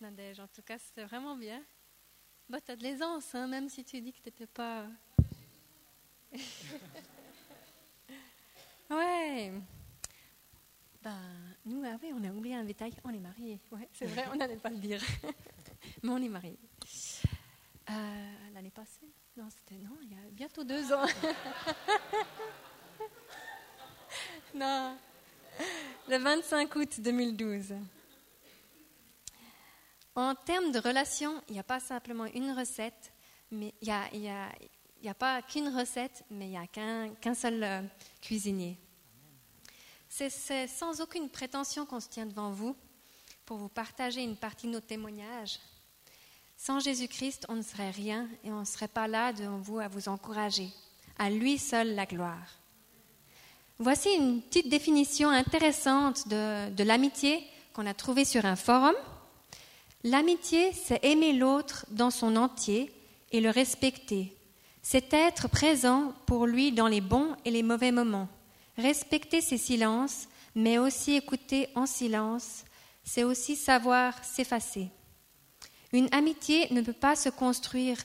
Nadège. En tout cas, c'était vraiment bien. Bah, tu as de l'aisance, hein, même si tu dis que tu n'étais pas. ouais. Ben, nous, ah oui, on a oublié un détail. On est mariés. Ouais, c'est vrai, on n'allait pas le dire. Mais on est mariés. Euh, l'année passée? Non, c'était. Non, il y a bientôt deux ans. non. Le 25 août 2012. En termes de relations, il n'y a pas simplement une recette, mais il n'y a, pas qu'une recette, mais il n'y a qu'un seul euh, cuisinier. C'est sans aucune prétention qu'on se tient devant vous pour vous partager une partie de nos témoignages. Sans Jésus-Christ, on ne serait rien et on ne serait pas là devant vous à vous encourager. À lui seul la gloire. Voici une petite définition intéressante de, de l'amitié qu'on a trouvée sur un forum. L'amitié, c'est aimer l'autre dans son entier et le respecter. C'est être présent pour lui dans les bons et les mauvais moments. Respecter ses silences, mais aussi écouter en silence, c'est aussi savoir s'effacer. Une amitié ne peut pas se construire,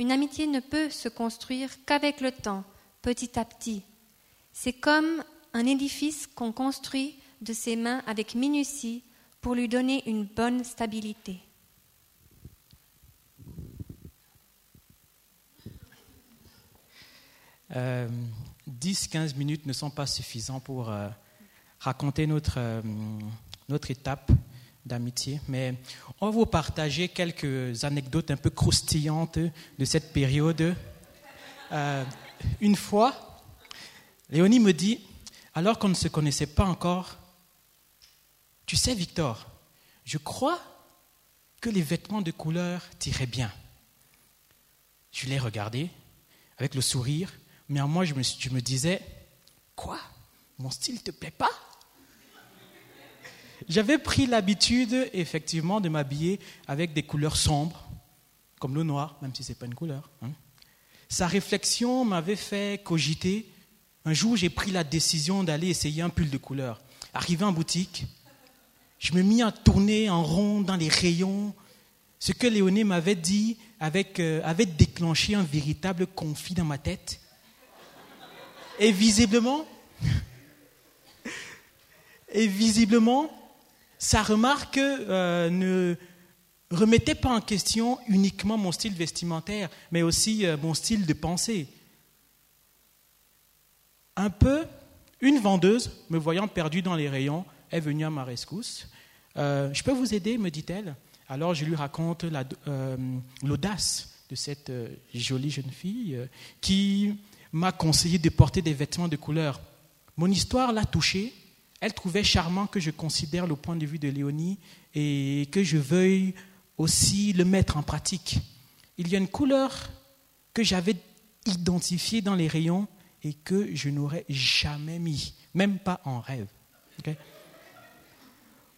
une amitié ne peut se construire qu'avec le temps, petit à petit. C'est comme un édifice qu'on construit de ses mains avec minutie pour lui donner une bonne stabilité. Euh, 10-15 minutes ne sont pas suffisants pour euh, raconter notre, euh, notre étape d'amitié, mais on va vous partager quelques anecdotes un peu croustillantes de cette période. Euh, une fois, Léonie me dit, alors qu'on ne se connaissait pas encore, tu sais, Victor, je crois que les vêtements de couleur t'iraient bien. Je l'ai regardé avec le sourire, mais en moi, je me, disais, quoi? Mon style te plaît pas? J'avais pris l'habitude, effectivement, de m'habiller avec des couleurs sombres, comme le noir, même si ce n'est pas une couleur. Hein. Sa réflexion m'avait fait cogiter. Un jour, j'ai pris la décision d'aller essayer un pull de couleur. Arrivé en boutique, je me mis à tourner en rond dans les rayons. Ce que Léoné m'avait dit euh, avait déclenché un véritable conflit dans ma tête. Et visiblement, et visiblement, sa remarque euh, ne remettait pas en question uniquement mon style vestimentaire, mais aussi euh, mon style de pensée. Un peu, une vendeuse, me voyant perdu dans les rayons, est venue à ma rescousse euh, je peux vous aider, me dit-elle. Alors je lui raconte l'audace de cette jolie jeune fille qui m'a conseillé de porter des vêtements de couleur. Mon histoire l'a touchée. Elle trouvait charmant que je considère le point de vue de Léonie et que je veuille aussi le mettre en pratique. Il y a une couleur que j'avais identifiée dans les rayons et que je n'aurais jamais mis, même pas en rêve.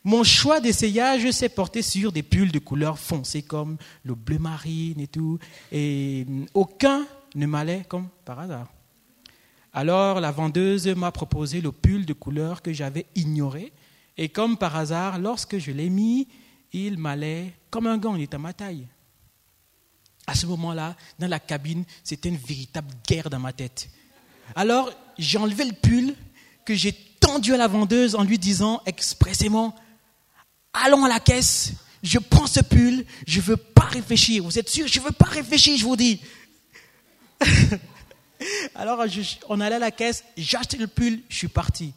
Mon choix d'essayage s'est porté sur des pulls de couleur foncée comme le bleu marine et tout. Et aucun ne m'allait comme par hasard. Alors la vendeuse m'a proposé le pull de couleur que j'avais ignoré. Et comme par hasard, lorsque je l'ai mis, il m'allait comme un gant, il était à ma taille. À ce moment-là, dans la cabine, c'était une véritable guerre dans ma tête. Alors j'ai enlevé le pull que j'ai tendu à la vendeuse en lui disant expressément allons à la caisse, je prends ce pull, je ne veux pas réfléchir. Vous êtes sûr? Je ne veux pas réfléchir, je vous dis. Alors, on allait à la caisse, j'ai le pull, je suis parti.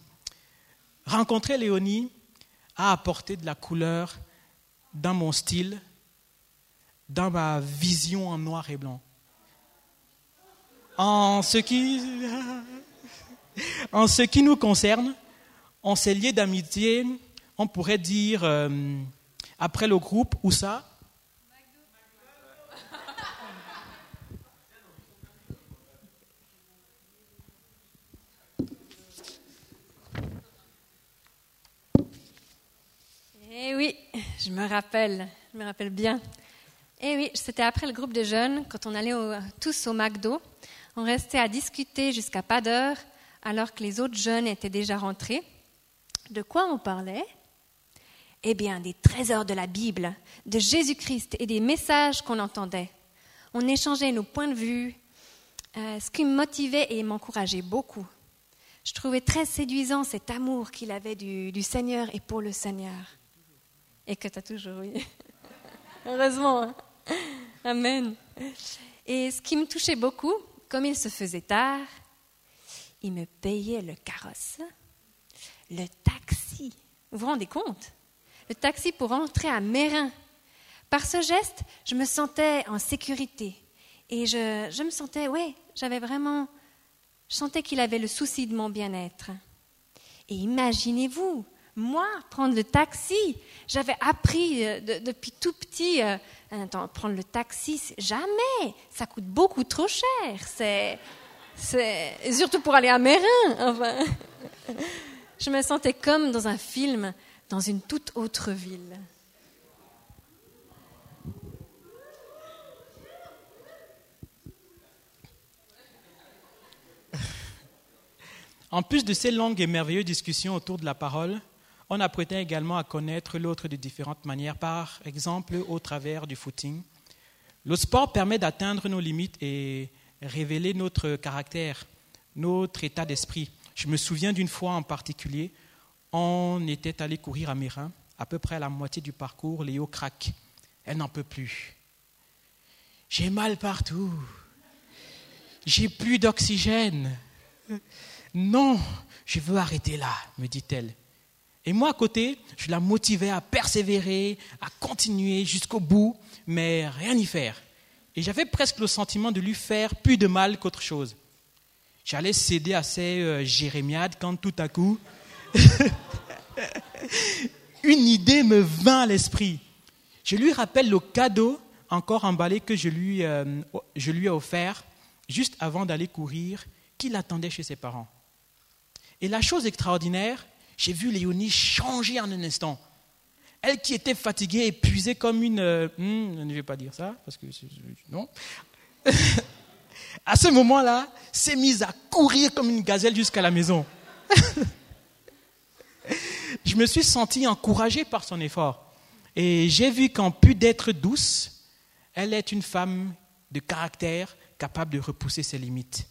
Rencontrer Léonie a apporté de la couleur dans mon style, dans ma vision en noir et blanc. En ce qui, en ce qui nous concerne, on s'est liés d'amitié on pourrait dire, euh, après le groupe, où ça Eh oui, je me rappelle, je me rappelle bien. Eh oui, c'était après le groupe de jeunes, quand on allait tous au McDo. On restait à discuter jusqu'à pas d'heure, alors que les autres jeunes étaient déjà rentrés. De quoi on parlait? Eh bien, des trésors de la Bible, de Jésus-Christ et des messages qu'on entendait. On échangeait nos points de vue, euh, ce qui me motivait et m'encourageait beaucoup. Je trouvais très séduisant cet amour qu'il avait du, Seigneur et pour le Seigneur. Et que tu as toujours, oui. Heureusement. Hein. Amen. Et ce qui me touchait beaucoup, comme il se faisait tard, il me payait le carrosse, le taxi. Vous vous rendez compte? Le taxi pour rentrer à Mérin. Par ce geste, je me sentais en sécurité. Et je, je me sentais, oui, j'avais vraiment, je sentais qu'il avait le souci de mon bien-être. Et imaginez-vous, moi, prendre le taxi, j'avais appris euh, depuis tout petit, euh, prendre le taxi, jamais, ça coûte beaucoup trop cher. C'est, surtout pour aller à Mérin. Enfin, je me sentais comme dans un film, dans une toute autre ville. En plus de ces longues et merveilleuses discussions autour de la parole, on apprenait également à connaître l'autre de différentes manières, par exemple au travers du footing. Le sport permet d'atteindre nos limites et révéler notre caractère, notre état d'esprit. Je me souviens d'une fois en particulier, on était allé courir à Mérin, à peu près à la moitié du parcours, Léo craque. Elle n'en peut plus. J'ai mal partout. J'ai plus d'oxygène. Non, je veux arrêter là, me dit-elle. Et moi, à côté, je la motivais à persévérer, à continuer jusqu'au bout, mais rien y faire. Et j'avais presque le sentiment de lui faire plus de mal qu'autre chose. J'allais céder à ces euh, jérémiades quand tout à coup, une idée me vint à l'esprit. Je lui rappelle le cadeau encore emballé que je lui, euh, je lui ai offert juste avant d'aller courir, qu'il attendait chez ses parents. Et la chose extraordinaire, j'ai vu Léonie changer en un instant. Elle qui était fatiguée, épuisée comme une... Euh, hmm, je ne vais pas dire ça, parce que... Non. à ce moment-là, s'est mise à courir comme une gazelle jusqu'à la maison. je me suis senti encouragé par son effort. Et j'ai vu qu'en plus d'être douce, elle est une femme de caractère capable de repousser ses limites.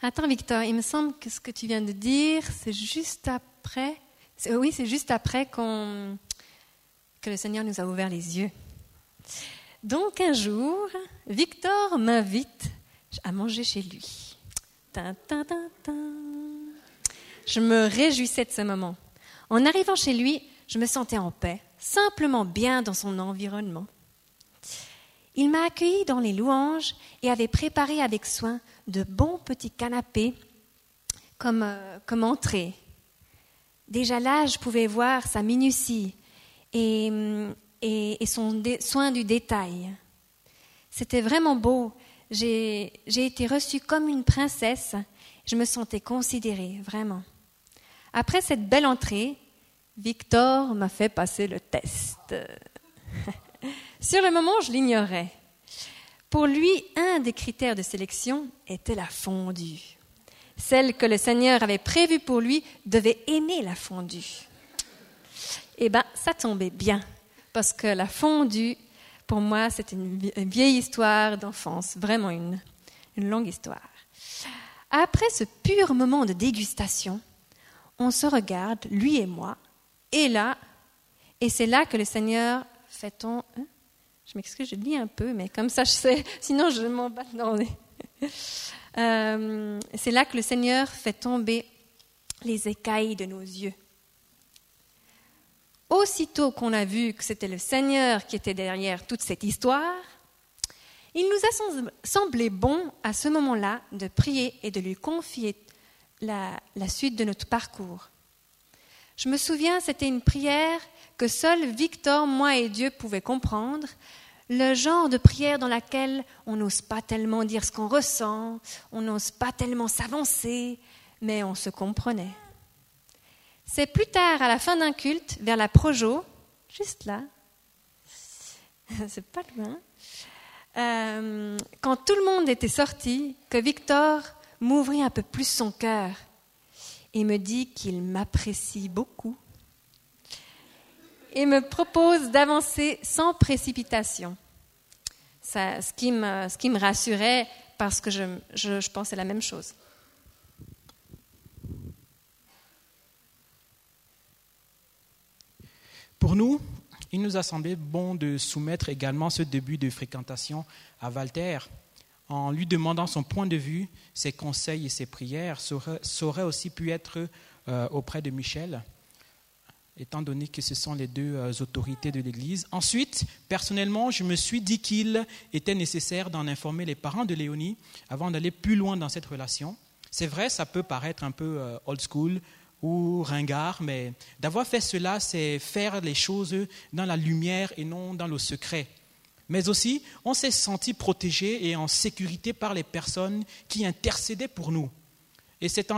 Attends, Victor, il me semble que ce que tu viens de dire, c'est juste après. Oui, c'est juste après que le Seigneur nous a ouvert les yeux. Donc un jour, Victor m'invite à manger chez lui. je me réjouissais de ce moment. En arrivant chez lui, je me sentais en paix, simplement bien dans son environnement. Il m'a accueilli dans les louanges et avait préparé avec soin de bons petits canapés comme, euh, entrée. Déjà là, je pouvais voir sa minutie et, et, son soin du détail. C'était vraiment beau. J'ai été reçue comme une princesse. Je me sentais considérée, vraiment. Après cette belle entrée, Victor m'a fait passer le test. Sur le moment, je l'ignorais. Pour lui, un des critères de sélection était la fondue. Celle que le Seigneur avait prévue pour lui devait aimer la fondue. Eh bien, ça tombait bien, parce que la fondue, pour moi, c'est une vieille histoire d'enfance, vraiment une, longue histoire. Après ce pur moment de dégustation, on se regarde, lui et moi, et là, et c'est là que le Seigneur fait ton... Hein, je m'excuse, je lis un peu, mais comme ça je sais, sinon je m'emballe dans les... Euh, c'est là que le Seigneur fait tomber les écailles de nos yeux. Aussitôt qu'on a vu que c'était le Seigneur qui était derrière toute cette histoire, il nous a semblé bon à ce moment-là de prier et de lui confier la suite de notre parcours. Je me souviens, c'était une prière que seul Victor, moi et Dieu pouvaient comprendre, le genre de prière dans laquelle on n'ose pas tellement dire ce qu'on ressent, on n'ose pas tellement s'avancer, mais on se comprenait. C'est plus tard, à la fin d'un culte, vers la Projo, juste là, c'est pas loin, euh, quand tout le monde était sorti, que Victor m'ouvrit un peu plus son cœur. et me dit qu'il m'apprécie beaucoup et me propose d'avancer sans précipitation. Ce, qui me, rassurait parce que je, je, je pensais la même chose. Pour nous, il nous a semblé bon de soumettre également ce début de fréquentation à Walter en lui demandant son point de vue, ses conseils et ses prières. Ça aurait, aussi pu être euh, auprès de Michel, étant donné que ce sont les deux euh, autorités de l'Église. Ensuite, personnellement, je me suis dit qu'il était nécessaire d'en informer les parents de Léonie avant d'aller plus loin dans cette relation. C'est vrai, ça peut paraître un peu euh, old school, ou ringard, mais d'avoir fait cela, c'est faire les choses dans la lumière et non dans le secret. Mais aussi, on s'est senti protégé et en sécurité par les personnes qui intercédaient pour nous. Et c'est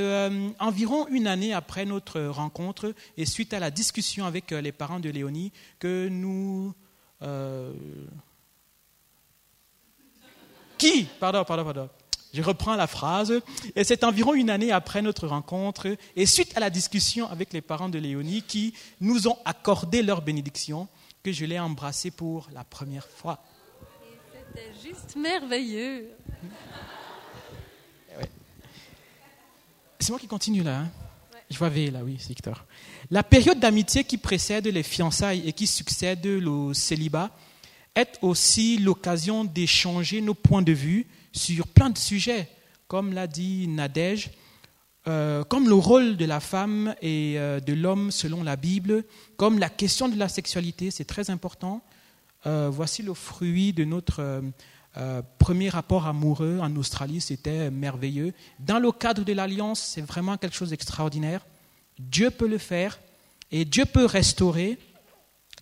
euh, environ une année après notre rencontre et suite à la discussion avec euh, les parents de Léonie que nous... Euh, qui Pardon, pardon, pardon. Je reprends la phrase. Et c'est environ une année après notre rencontre et suite à la discussion avec les parents de Léonie qui nous ont accordé leur bénédiction que je l'ai embrassée pour la première fois. C'était juste merveilleux. Eh c'est moi qui continue là. Hein. Je vois V là, oui, c'est Victor. La période d'amitié qui précède les fiançailles et qui succède le célibat est aussi l'occasion d'échanger nos points de vue sur plein de sujets, comme l'a dit Nadège, euh, comme le rôle de la femme et euh, de l'homme selon la Bible, comme la question de la sexualité, c'est très important. Euh, voici le fruit de notre premier rapport amoureux en Australie, c'était merveilleux. Dans le cadre de l'alliance, c'est vraiment quelque chose d'extraordinaire. Dieu peut le faire et Dieu peut restaurer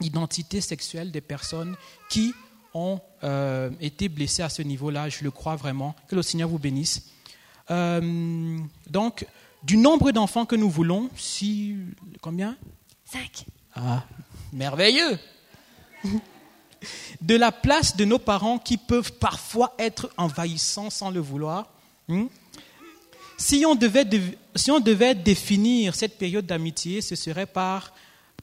l'identité sexuelle des personnes qui ont euh, été blessés à ce niveau-là, je le crois vraiment. Que le Seigneur vous bénisse. Euh, donc, du nombre d'enfants que nous voulons, si. Combien? Cinq. Ah, merveilleux De la place de nos parents qui peuvent parfois être envahissants sans le vouloir. Hmm? Si on, devait, définir cette période d'amitié, ce serait par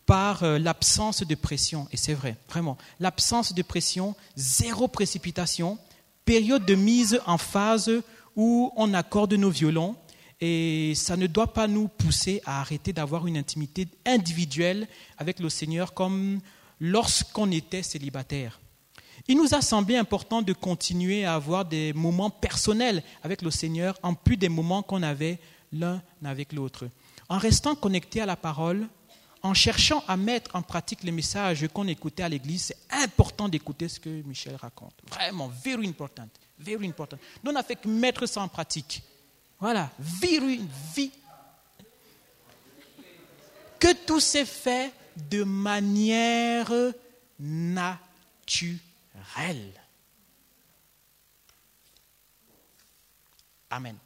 par euh, l'absence de pression. Et c'est vrai, vraiment. L'absence de pression, zéro précipitation, période de mise en phase où on accorde nos violons. Et ça ne doit pas nous pousser à arrêter d'avoir une intimité individuelle avec le Seigneur comme lorsqu'on était célibataire. Il nous a semblé important de continuer à avoir des moments personnels avec le Seigneur en plus des moments qu'on avait l'un avec l'autre. En restant connecté à la parole, en cherchant à mettre en pratique les messages qu'on écoutait à l'église, c'est important d'écouter ce que Michel raconte. Vraiment, very important. Very important. Nous, on n'a fait que mettre ça en pratique. Voilà, very, vie. Que tout s'est fait de manière naturelle. Amen.